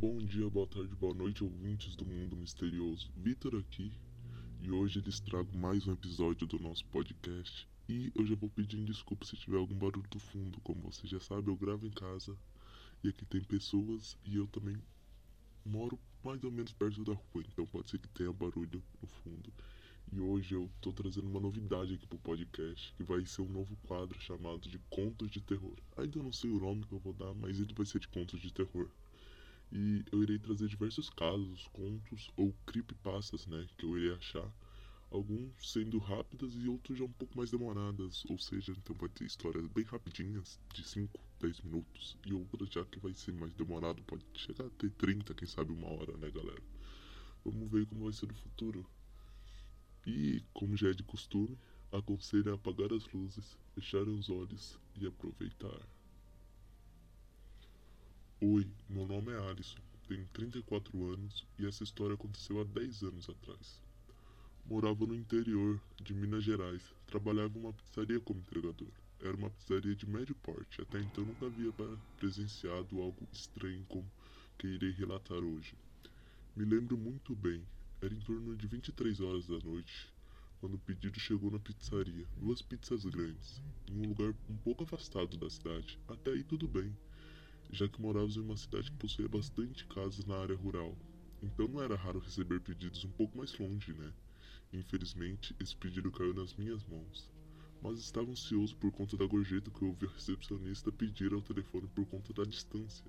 Bom dia, boa tarde, boa noite, ouvintes do mundo misterioso. Vitor aqui e hoje lhes trago mais um episódio do nosso podcast. E eu já vou pedindo desculpa se tiver algum barulho do fundo. Como você já sabe, eu gravo em casa e aqui tem pessoas e eu também moro mais ou menos perto da rua, então pode ser que tenha barulho no fundo. E hoje eu tô trazendo uma novidade aqui pro podcast, que vai ser um novo quadro chamado de Contos de Terror. Ainda não sei o nome que eu vou dar, mas ele vai ser de Contos de Terror. E eu irei trazer diversos casos, contos ou creepypastas, né, que eu irei achar. Alguns sendo rápidas e outros já um pouco mais demoradas, ou seja, então vai ter histórias bem rapidinhas, de 5, 10 minutos, e outras já que vai ser mais demorado, pode chegar a ter 30, quem sabe uma hora, né, galera? Vamos ver como vai ser no futuro. E, como já é de costume, aconselho a apagar as luzes, fechar os olhos e aproveitar. Oi, meu nome é Alisson, tenho 34 anos e essa história aconteceu há 10 anos atrás. Morava no interior de Minas Gerais, trabalhava em uma pizzaria como entregador. Era uma pizzaria de médio porte, até então nunca havia presenciado algo estranho como que irei relatar hoje. Me lembro muito bem, era em torno de 23 horas da noite quando o pedido chegou na pizzaria. Duas pizzas grandes, em um lugar um pouco afastado da cidade. Até aí tudo bem já que morávamos em uma cidade que possuía bastante casas na área rural. Então não era raro receber pedidos um pouco mais longe, né? Infelizmente, esse pedido caiu nas minhas mãos. Mas estava ansioso por conta da gorjeta que eu ouvi a recepcionista pedir ao telefone por conta da distância,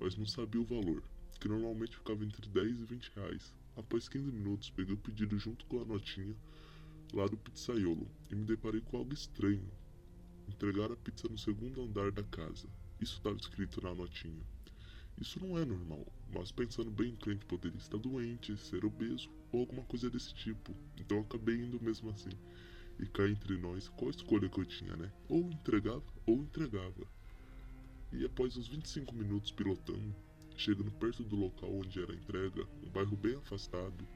mas não sabia o valor, que normalmente ficava entre 10 e 20 reais. Após 15 minutos, peguei o pedido junto com a notinha lá do pizzaiolo e me deparei com algo estranho. Entregar a pizza no segundo andar da casa. Isso estava escrito na notinha. Isso não é normal, mas pensando bem, o cliente poderia estar doente, ser obeso ou alguma coisa desse tipo. Então acabei indo mesmo assim. E cá entre nós, qual escolha que eu tinha, né? Ou entregava ou entregava. E após uns 25 minutos pilotando, chegando perto do local onde era a entrega, um bairro bem afastado,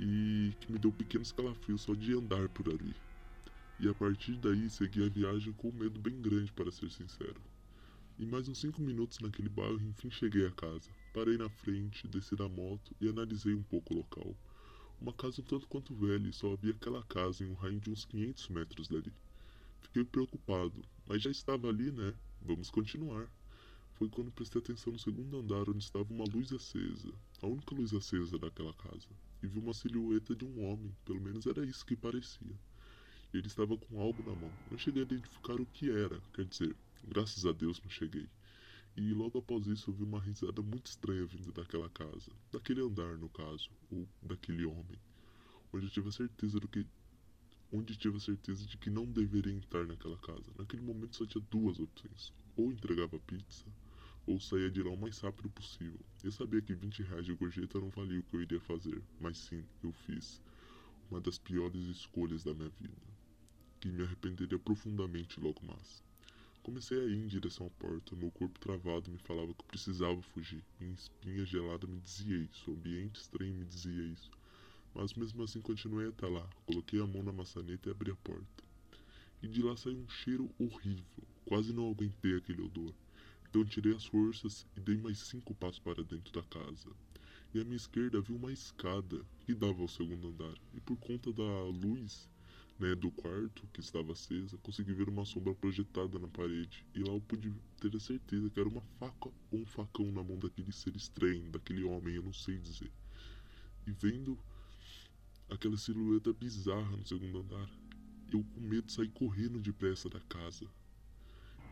e que me deu pequenos calafrios só de andar por ali. E a partir daí segui a viagem com um medo bem grande, para ser sincero. Em mais uns cinco minutos naquele bairro, enfim cheguei a casa. Parei na frente, desci da moto e analisei um pouco o local. Uma casa um tanto quanto velha e só havia aquela casa em um raio de uns 500 metros dali. Fiquei preocupado, mas já estava ali, né? Vamos continuar. Foi quando prestei atenção no segundo andar onde estava uma luz acesa, a única luz acesa daquela casa, e vi uma silhueta de um homem, pelo menos era isso que parecia. Ele estava com algo na mão. Não cheguei a identificar o que era, quer dizer, Graças a Deus não cheguei. E logo após isso eu vi uma risada muito estranha vindo daquela casa, daquele andar no caso, ou daquele homem, onde eu tive a certeza do que onde tive a certeza de que não deveria entrar naquela casa. Naquele momento só tinha duas opções: ou entregava pizza, ou saía de lá o mais rápido possível. Eu sabia que 20 reais de gorjeta não valia o que eu iria fazer, mas sim, eu fiz uma das piores escolhas da minha vida, que me arrependeria profundamente logo mais. Comecei a ir em direção à porta, meu corpo travado me falava que eu precisava fugir. Minha espinha gelada me dizia isso, o ambiente estranho me dizia isso. Mas mesmo assim continuei até lá, coloquei a mão na maçaneta e abri a porta. E de lá saiu um cheiro horrível, quase não aguentei aquele odor. Então tirei as forças e dei mais cinco passos para dentro da casa. E à minha esquerda vi uma escada que dava ao segundo andar, e por conta da luz né, do quarto que estava acesa, consegui ver uma sombra projetada na parede, e lá eu pude ter a certeza que era uma faca ou um facão na mão daquele ser estranho, daquele homem, eu não sei dizer. E vendo aquela silhueta bizarra no segundo andar, eu com medo saí correndo depressa da casa.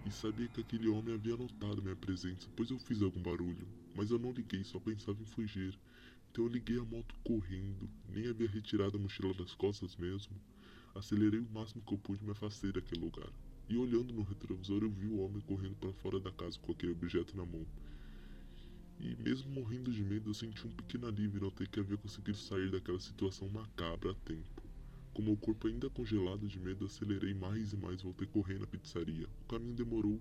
E sabia que aquele homem havia notado minha presença, pois eu fiz algum barulho, mas eu não liguei, só pensava em fugir. Então eu liguei a moto correndo, nem havia retirado a mochila das costas mesmo. Acelerei o máximo que eu pude e me afastei daquele lugar. E olhando no retrovisor, eu vi o homem correndo para fora da casa com aquele objeto na mão. E mesmo morrendo de medo, eu senti um pequeno alívio e notei que havia conseguido sair daquela situação macabra a tempo. Com meu corpo ainda congelado de medo, acelerei mais e mais, voltei correndo à pizzaria. O caminho demorou.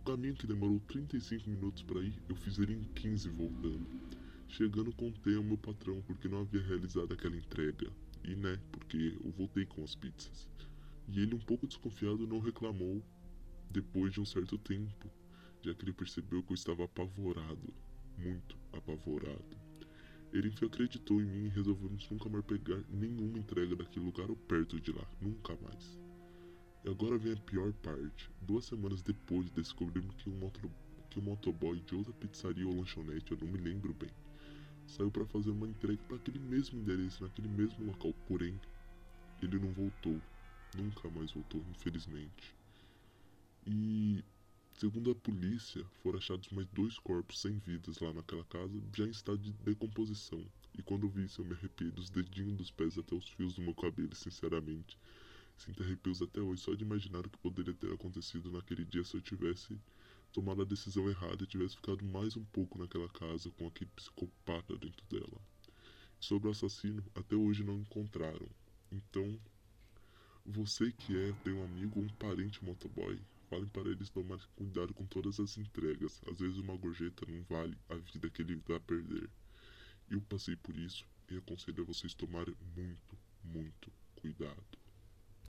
O caminho que demorou 35 minutos para ir, eu fiz ele em 15 voltando. Chegando, contei ao meu patrão porque não havia realizado aquela entrega. E né, porque eu voltei com as pizzas. E ele, um pouco desconfiado, não reclamou depois de um certo tempo, já que ele percebeu que eu estava apavorado, muito apavorado. Ele acreditou em mim e resolvemos nunca mais pegar nenhuma entrega daquele lugar ou perto de lá, nunca mais. E agora vem a pior parte. Duas semanas depois descobrimos que um, motor, que um motoboy de outra pizzaria ou lanchonete, eu não me lembro bem, saiu para fazer uma entrega para aquele mesmo endereço, naquele mesmo local. Porém, ele não voltou. Nunca mais voltou, infelizmente. E, segundo a polícia, foram achados mais dois corpos sem vidas lá naquela casa, já em estado de decomposição. E quando eu vi isso, eu me arrepiei dos dedinhos dos pés até os fios do meu cabelo, sinceramente. Sinto arrepios até hoje só de imaginar o que poderia ter acontecido naquele dia se eu tivesse tomado a decisão errada e tivesse ficado mais um pouco naquela casa com aquele psicopata dentro dela. Sobre o assassino, até hoje não encontraram. Então, você que é, tem um amigo ou um parente motoboy, falem para eles tomar cuidado com todas as entregas. Às vezes uma gorjeta não vale a vida que ele vai perder. Eu passei por isso e aconselho a vocês tomarem muito,